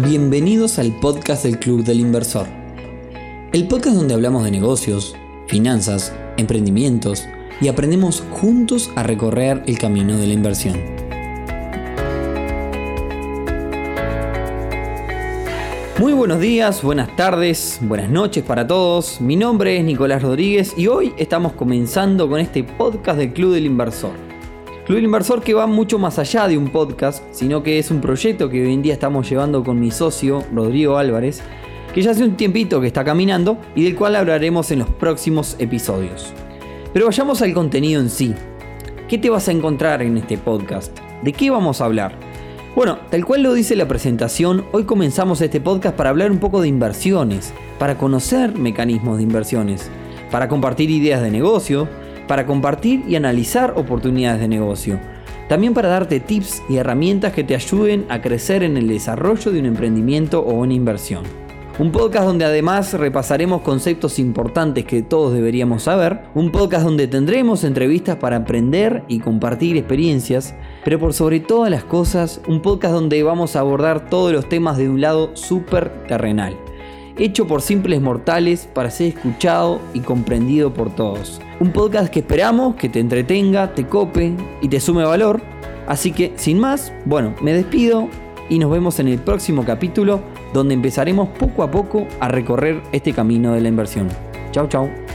Bienvenidos al podcast del Club del Inversor. El podcast donde hablamos de negocios, finanzas, emprendimientos y aprendemos juntos a recorrer el camino de la inversión. Muy buenos días, buenas tardes, buenas noches para todos. Mi nombre es Nicolás Rodríguez y hoy estamos comenzando con este podcast del Club del Inversor. Club Inversor que va mucho más allá de un podcast, sino que es un proyecto que hoy en día estamos llevando con mi socio, Rodrigo Álvarez, que ya hace un tiempito que está caminando y del cual hablaremos en los próximos episodios. Pero vayamos al contenido en sí. ¿Qué te vas a encontrar en este podcast? ¿De qué vamos a hablar? Bueno, tal cual lo dice la presentación, hoy comenzamos este podcast para hablar un poco de inversiones, para conocer mecanismos de inversiones, para compartir ideas de negocio, para compartir y analizar oportunidades de negocio. También para darte tips y herramientas que te ayuden a crecer en el desarrollo de un emprendimiento o una inversión. Un podcast donde además repasaremos conceptos importantes que todos deberíamos saber. Un podcast donde tendremos entrevistas para aprender y compartir experiencias. Pero por sobre todas las cosas, un podcast donde vamos a abordar todos los temas de un lado súper terrenal. Hecho por simples mortales para ser escuchado y comprendido por todos. Un podcast que esperamos que te entretenga, te cope y te sume valor. Así que, sin más, bueno, me despido y nos vemos en el próximo capítulo donde empezaremos poco a poco a recorrer este camino de la inversión. Chao, chao.